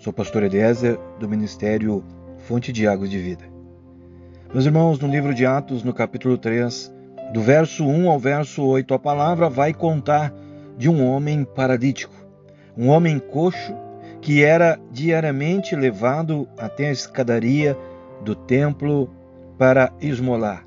Sou pastor Eliezer, do Ministério Fonte de Águas de Vida. Meus irmãos, no livro de Atos, no capítulo 3, do verso 1 ao verso 8, a palavra vai contar de um homem paralítico, um homem coxo que era diariamente levado até a escadaria do templo para esmolar.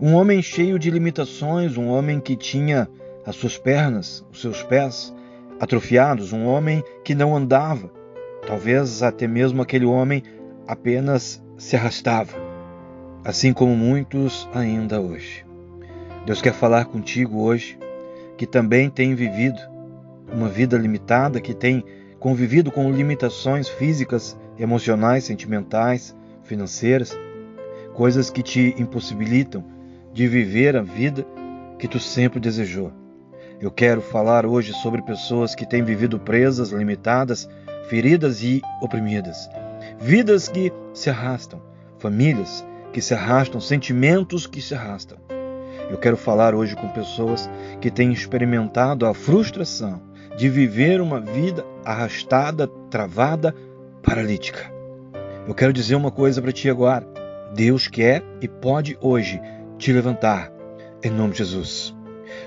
Um homem cheio de limitações, um homem que tinha as suas pernas, os seus pés atrofiados, um homem que não andava, Talvez até mesmo aquele homem apenas se arrastava, assim como muitos ainda hoje. Deus quer falar contigo hoje, que também tem vivido uma vida limitada, que tem convivido com limitações físicas, emocionais, sentimentais, financeiras, coisas que te impossibilitam de viver a vida que tu sempre desejou. Eu quero falar hoje sobre pessoas que têm vivido presas, limitadas, feridas e oprimidas, vidas que se arrastam, famílias que se arrastam, sentimentos que se arrastam. Eu quero falar hoje com pessoas que têm experimentado a frustração de viver uma vida arrastada, travada, paralítica. Eu quero dizer uma coisa para ti agora. Deus quer e pode hoje te levantar, em nome de Jesus.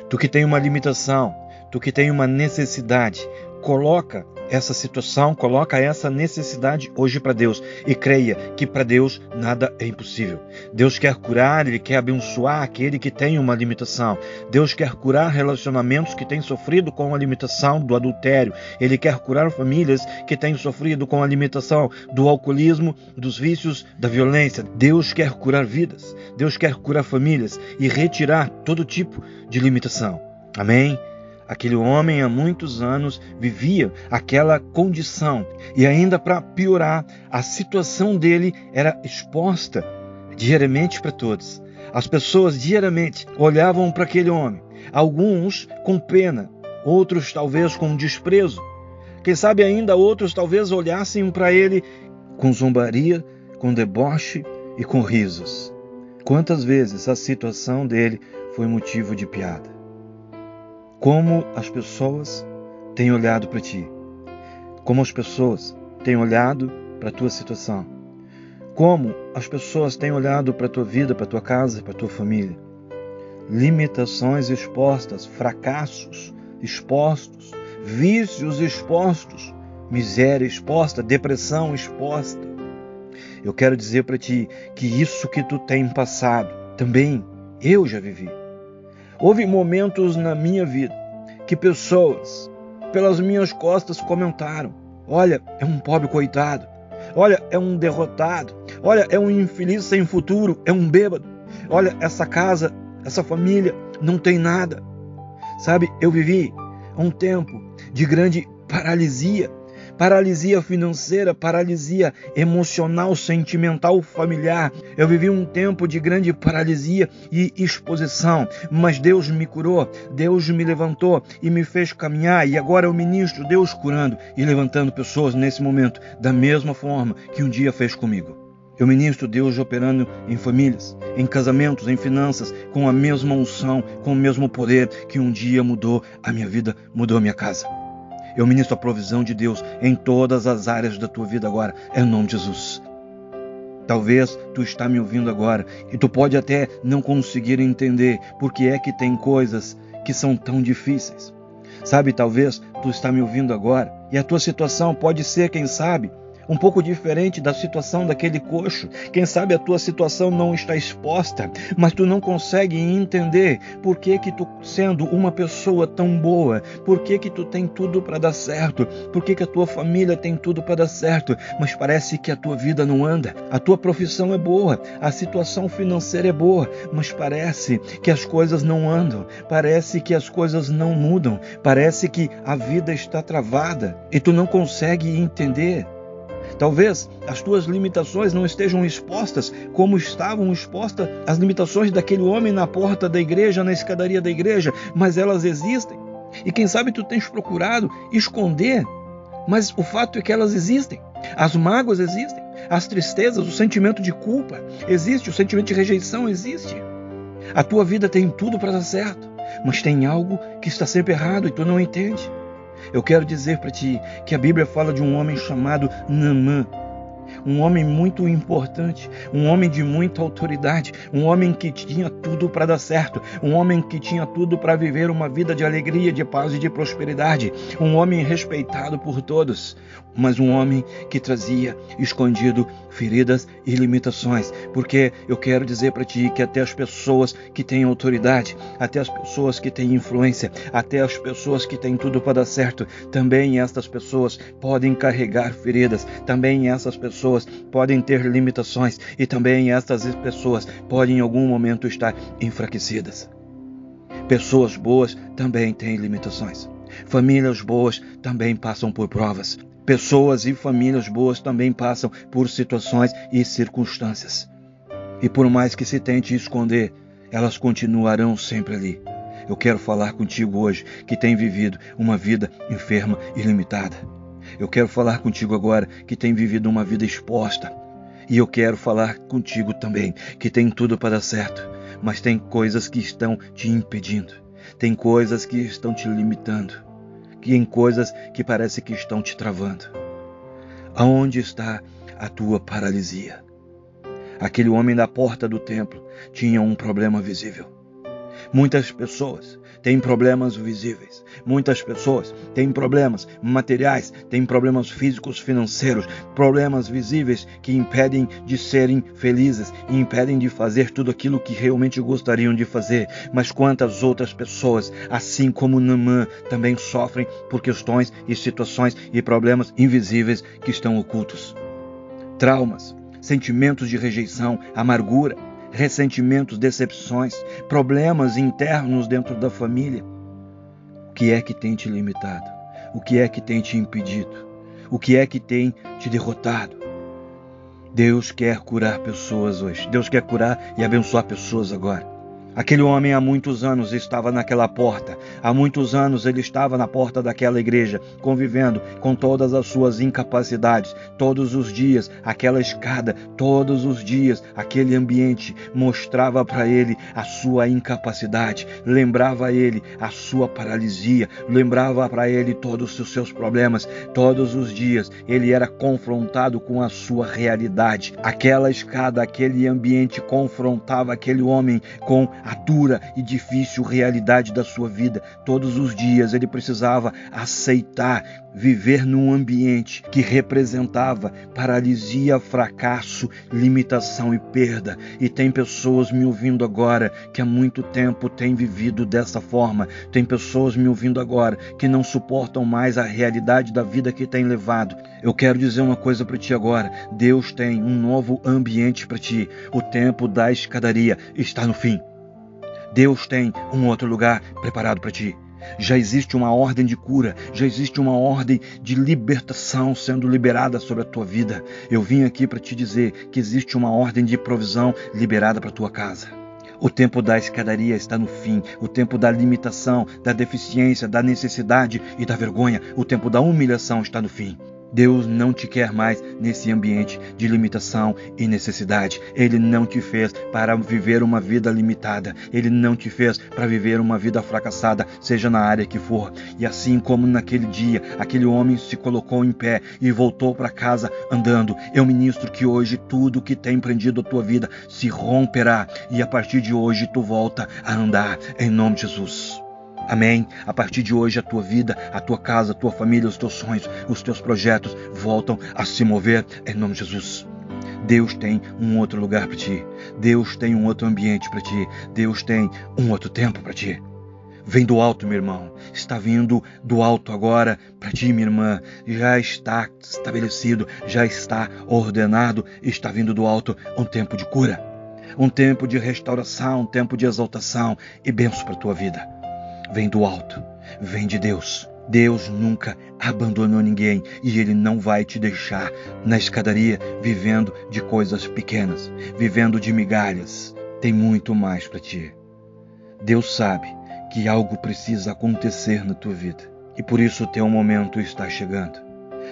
Tu que tem uma limitação, tu que tem uma necessidade, coloca essa situação, coloca essa necessidade hoje para Deus e creia que para Deus nada é impossível. Deus quer curar, Ele quer abençoar aquele que tem uma limitação. Deus quer curar relacionamentos que têm sofrido com a limitação do adultério. Ele quer curar famílias que têm sofrido com a limitação do alcoolismo, dos vícios, da violência. Deus quer curar vidas. Deus quer curar famílias e retirar todo tipo de limitação. Amém? Aquele homem há muitos anos vivia aquela condição e ainda para piorar, a situação dele era exposta diariamente para todos. As pessoas diariamente olhavam para aquele homem, alguns com pena, outros talvez com desprezo. Quem sabe ainda outros talvez olhassem para ele com zombaria, com deboche e com risos. Quantas vezes a situação dele foi motivo de piada? Como as pessoas têm olhado para ti, como as pessoas têm olhado para a tua situação, como as pessoas têm olhado para a tua vida, para a tua casa, para a tua família. Limitações expostas, fracassos expostos, vícios expostos, miséria exposta, depressão exposta. Eu quero dizer para ti que isso que tu tem passado, também eu já vivi. Houve momentos na minha vida que pessoas, pelas minhas costas, comentaram: Olha, é um pobre coitado. Olha, é um derrotado. Olha, é um infeliz sem futuro. É um bêbado. Olha, essa casa, essa família não tem nada. Sabe, eu vivi um tempo de grande paralisia paralisia financeira, paralisia emocional, sentimental, familiar. Eu vivi um tempo de grande paralisia e exposição, mas Deus me curou, Deus me levantou e me fez caminhar. E agora eu ministro Deus curando e levantando pessoas nesse momento, da mesma forma que um dia fez comigo. Eu ministro Deus operando em famílias, em casamentos, em finanças, com a mesma unção, com o mesmo poder que um dia mudou a minha vida, mudou a minha casa. Eu ministro a provisão de Deus em todas as áreas da tua vida agora, em nome de Jesus. Talvez tu está me ouvindo agora e tu pode até não conseguir entender por que é que tem coisas que são tão difíceis. Sabe, talvez tu está me ouvindo agora e a tua situação pode ser, quem sabe, um pouco diferente da situação daquele coxo. Quem sabe a tua situação não está exposta, mas tu não consegue entender por que que tu sendo uma pessoa tão boa, por que que tu tem tudo para dar certo, por que que a tua família tem tudo para dar certo, mas parece que a tua vida não anda. A tua profissão é boa, a situação financeira é boa, mas parece que as coisas não andam, parece que as coisas não mudam, parece que a vida está travada e tu não consegue entender. Talvez as tuas limitações não estejam expostas como estavam expostas as limitações daquele homem na porta da igreja, na escadaria da igreja, mas elas existem. E quem sabe tu tens procurado esconder, mas o fato é que elas existem. As mágoas existem, as tristezas, o sentimento de culpa existe, o sentimento de rejeição existe. A tua vida tem tudo para dar certo, mas tem algo que está sempre errado e tu não entende. Eu quero dizer para ti que a Bíblia fala de um homem chamado Naamã, um homem muito importante, um homem de muita autoridade, um homem que tinha tudo para dar certo, um homem que tinha tudo para viver uma vida de alegria, de paz e de prosperidade, um homem respeitado por todos, mas um homem que trazia escondido feridas e limitações, porque eu quero dizer para ti que até as pessoas que têm autoridade, até as pessoas que têm influência, até as pessoas que têm tudo para dar certo, também estas pessoas podem carregar feridas, também essas pessoas podem ter limitações e também estas pessoas podem em algum momento estar enfraquecidas. Pessoas boas também têm limitações. Famílias boas também passam por provas. Pessoas e famílias boas também passam por situações e circunstâncias. E por mais que se tente esconder, elas continuarão sempre ali. Eu quero falar contigo hoje que tem vivido uma vida enferma e limitada. Eu quero falar contigo agora que tem vivido uma vida exposta. E eu quero falar contigo também que tem tudo para dar certo, mas tem coisas que estão te impedindo. Tem coisas que estão te limitando que em coisas que parece que estão te travando. Aonde está a tua paralisia? Aquele homem da porta do templo tinha um problema visível. Muitas pessoas têm problemas visíveis. Muitas pessoas têm problemas materiais, têm problemas físicos, financeiros, problemas visíveis que impedem de serem felizes impedem de fazer tudo aquilo que realmente gostariam de fazer. Mas quantas outras pessoas, assim como Namã, também sofrem por questões e situações e problemas invisíveis que estão ocultos? Traumas, sentimentos de rejeição, amargura, ressentimentos, decepções, problemas internos dentro da família. O que é que tem te limitado? O que é que tem te impedido? O que é que tem te derrotado? Deus quer curar pessoas hoje. Deus quer curar e abençoar pessoas agora. Aquele homem há muitos anos estava naquela porta. Há muitos anos ele estava na porta daquela igreja, convivendo com todas as suas incapacidades. Todos os dias, aquela escada, todos os dias, aquele ambiente mostrava para ele a sua incapacidade, lembrava a ele a sua paralisia, lembrava para ele todos os seus problemas. Todos os dias ele era confrontado com a sua realidade. Aquela escada, aquele ambiente confrontava aquele homem com a dura e difícil realidade da sua vida. Todos os dias ele precisava aceitar viver num ambiente que representava paralisia, fracasso, limitação e perda. E tem pessoas me ouvindo agora que há muito tempo têm vivido dessa forma. Tem pessoas me ouvindo agora que não suportam mais a realidade da vida que têm levado. Eu quero dizer uma coisa para ti agora. Deus tem um novo ambiente para ti. O tempo da escadaria está no fim. Deus tem um outro lugar preparado para ti. Já existe uma ordem de cura, já existe uma ordem de libertação sendo liberada sobre a tua vida. Eu vim aqui para te dizer que existe uma ordem de provisão liberada para tua casa. O tempo da escadaria está no fim, o tempo da limitação, da deficiência, da necessidade e da vergonha, o tempo da humilhação está no fim. Deus não te quer mais nesse ambiente de limitação e necessidade. Ele não te fez para viver uma vida limitada. Ele não te fez para viver uma vida fracassada, seja na área que for. E assim como naquele dia, aquele homem se colocou em pé e voltou para casa andando, eu ministro que hoje tudo que tem prendido a tua vida se romperá e a partir de hoje tu volta a andar em nome de Jesus. Amém. A partir de hoje, a tua vida, a tua casa, a tua família, os teus sonhos, os teus projetos voltam a se mover em nome de Jesus. Deus tem um outro lugar para ti. Deus tem um outro ambiente para ti. Deus tem um outro tempo para ti. Vem do alto, meu irmão. Está vindo do alto agora para ti, minha irmã. Já está estabelecido, já está ordenado. Está vindo do alto um tempo de cura, um tempo de restauração, um tempo de exaltação e benção para tua vida vem do alto, vem de Deus. Deus nunca abandonou ninguém e Ele não vai te deixar na escadaria vivendo de coisas pequenas, vivendo de migalhas. Tem muito mais para ti. Deus sabe que algo precisa acontecer na tua vida e por isso o teu momento está chegando.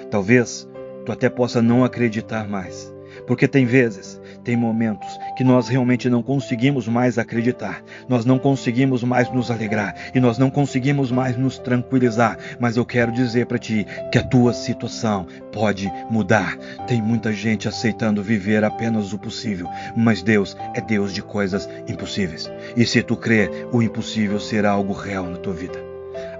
Talvez tu até possa não acreditar mais, porque tem vezes tem momentos que nós realmente não conseguimos mais acreditar, nós não conseguimos mais nos alegrar e nós não conseguimos mais nos tranquilizar. Mas eu quero dizer para ti que a tua situação pode mudar. Tem muita gente aceitando viver apenas o possível, mas Deus é Deus de coisas impossíveis. E se tu crer, o impossível será algo real na tua vida.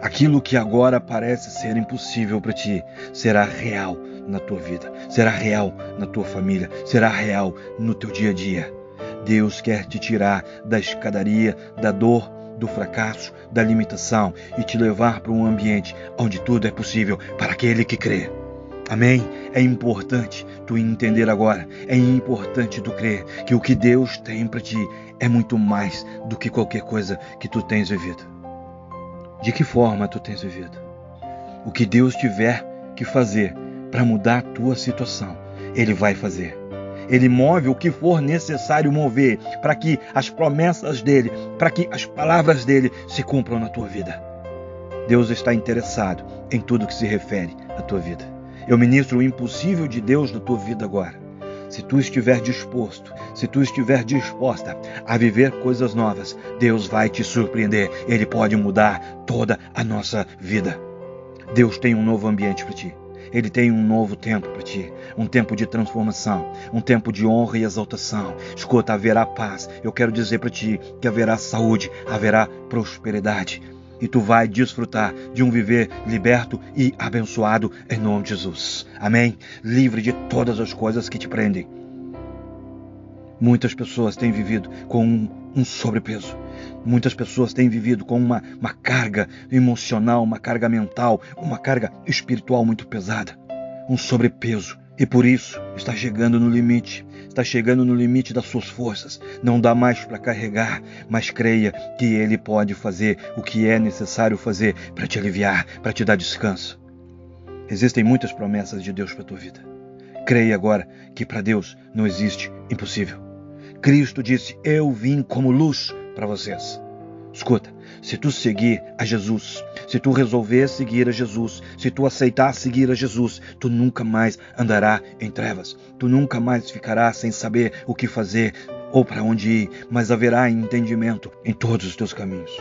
Aquilo que agora parece ser impossível para ti será real na tua vida, será real na tua família, será real no teu dia a dia. Deus quer te tirar da escadaria, da dor, do fracasso, da limitação e te levar para um ambiente onde tudo é possível para aquele que crê. Amém? É importante tu entender agora, é importante tu crer que o que Deus tem para ti é muito mais do que qualquer coisa que tu tens vivido. De que forma tu tens vivido? O que Deus tiver que fazer para mudar a tua situação, Ele vai fazer. Ele move o que for necessário mover para que as promessas dele, para que as palavras dele se cumpram na tua vida. Deus está interessado em tudo que se refere à tua vida. Eu ministro o impossível de Deus na tua vida agora. Se tu estiver disposto, se tu estiver disposta a viver coisas novas, Deus vai te surpreender. Ele pode mudar toda a nossa vida. Deus tem um novo ambiente para ti. Ele tem um novo tempo para ti, um tempo de transformação, um tempo de honra e exaltação. Escuta, haverá paz. Eu quero dizer para ti que haverá saúde, haverá prosperidade. E tu vai desfrutar de um viver liberto e abençoado em nome de Jesus. Amém? Livre de todas as coisas que te prendem. Muitas pessoas têm vivido com um, um sobrepeso. Muitas pessoas têm vivido com uma, uma carga emocional, uma carga mental, uma carga espiritual muito pesada, um sobrepeso. E por isso está chegando no limite, está chegando no limite das suas forças. Não dá mais para carregar, mas creia que Ele pode fazer o que é necessário fazer para te aliviar, para te dar descanso. Existem muitas promessas de Deus para a tua vida. Creia agora que para Deus não existe impossível. Cristo disse: Eu vim como luz para vocês. Escuta, se tu seguir a Jesus, se tu resolver seguir a Jesus, se tu aceitar seguir a Jesus, tu nunca mais andará em trevas. Tu nunca mais ficará sem saber o que fazer ou para onde ir, mas haverá entendimento em todos os teus caminhos.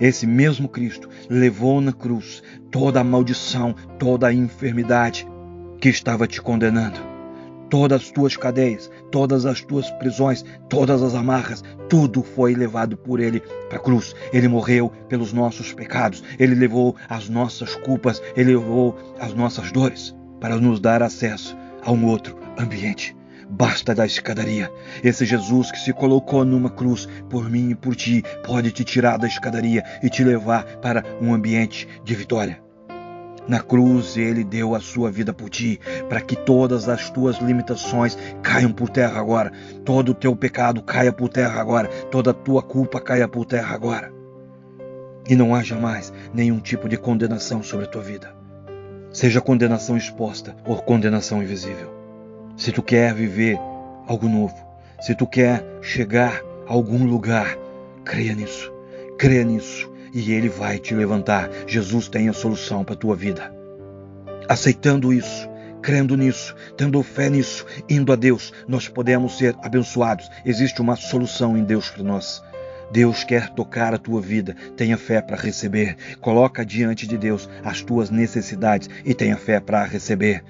Esse mesmo Cristo levou na cruz toda a maldição, toda a enfermidade que estava te condenando todas as tuas cadeias, todas as tuas prisões, todas as amarras, tudo foi levado por ele para a cruz. Ele morreu pelos nossos pecados, ele levou as nossas culpas, ele levou as nossas dores para nos dar acesso a um outro ambiente. Basta da escadaria. Esse Jesus que se colocou numa cruz por mim e por ti pode te tirar da escadaria e te levar para um ambiente de vitória. Na cruz ele deu a sua vida por ti, para que todas as tuas limitações caiam por terra agora, todo o teu pecado caia por terra agora, toda a tua culpa caia por terra agora. E não haja mais nenhum tipo de condenação sobre a tua vida. Seja condenação exposta ou condenação invisível. Se tu quer viver algo novo, se tu quer chegar a algum lugar, creia nisso. Creia nisso e Ele vai te levantar. Jesus tem a solução para a tua vida. Aceitando isso, crendo nisso, tendo fé nisso, indo a Deus, nós podemos ser abençoados. Existe uma solução em Deus para nós. Deus quer tocar a tua vida, tenha fé para receber. Coloca diante de Deus as tuas necessidades e tenha fé para receber.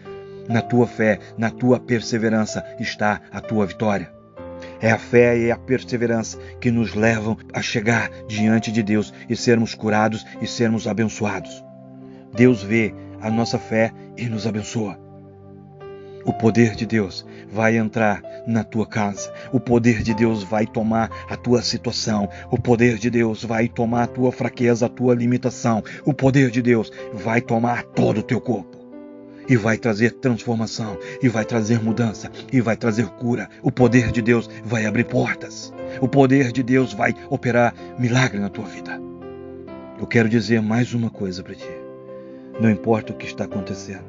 Na tua fé, na tua perseverança está a tua vitória. É a fé e a perseverança que nos levam a chegar diante de Deus e sermos curados e sermos abençoados. Deus vê a nossa fé e nos abençoa. O poder de Deus vai entrar na tua casa. O poder de Deus vai tomar a tua situação. O poder de Deus vai tomar a tua fraqueza, a tua limitação. O poder de Deus vai tomar todo o teu corpo e vai trazer transformação, e vai trazer mudança, e vai trazer cura. O poder de Deus vai abrir portas. O poder de Deus vai operar milagre na tua vida. Eu quero dizer mais uma coisa para ti. Não importa o que está acontecendo,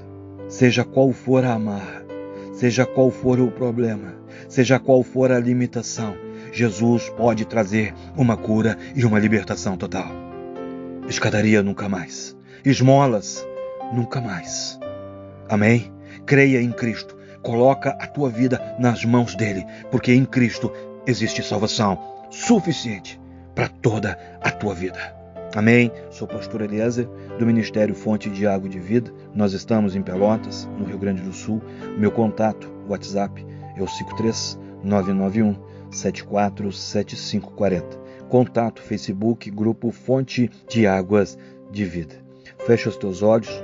seja qual for a amarra, seja qual for o problema, seja qual for a limitação, Jesus pode trazer uma cura e uma libertação total. Escadaria nunca mais. Esmolas nunca mais. Amém? Creia em Cristo. Coloca a tua vida nas mãos dele, porque em Cristo existe salvação suficiente para toda a tua vida. Amém? Sou pastor Eliezer, do Ministério Fonte de Água de Vida. Nós estamos em Pelotas, no Rio Grande do Sul. Meu contato, WhatsApp, é o 53 991 747540. Contato Facebook, grupo Fonte de Águas de Vida. Fecha os teus olhos,